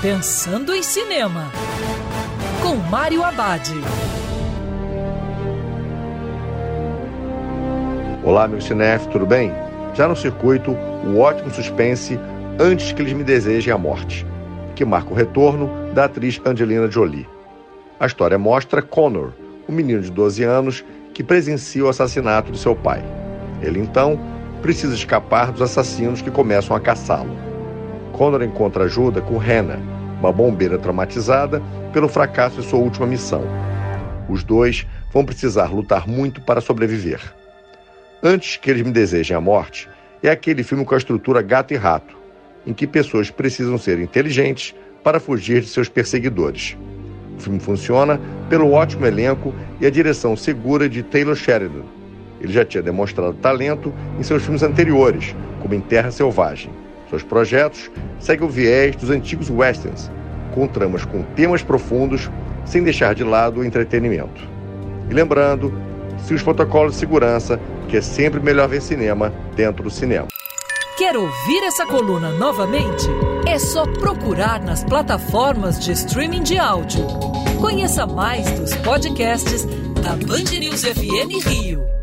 Pensando em Cinema, com Mário Abad. Olá, meu cinef, tudo bem? Já no circuito, o ótimo suspense Antes que eles me desejem a morte, que marca o retorno da atriz Angelina Jolie. A história mostra Connor, um menino de 12 anos que presencia o assassinato de seu pai. Ele então precisa escapar dos assassinos que começam a caçá-lo. Connor encontra ajuda com Hannah, uma bombeira traumatizada pelo fracasso de sua última missão. Os dois vão precisar lutar muito para sobreviver. Antes que eles me desejem a morte, é aquele filme com a estrutura gato e rato, em que pessoas precisam ser inteligentes para fugir de seus perseguidores. O filme funciona pelo ótimo elenco e a direção segura de Taylor Sheridan. Ele já tinha demonstrado talento em seus filmes anteriores, como em Terra Selvagem. Seus projetos seguem o viés dos antigos westerns, com tramas com temas profundos, sem deixar de lado o entretenimento. E lembrando, se os protocolos de segurança, que é sempre melhor ver cinema dentro do cinema. Quer ouvir essa coluna novamente? É só procurar nas plataformas de streaming de áudio. Conheça mais dos podcasts da Band News FM Rio.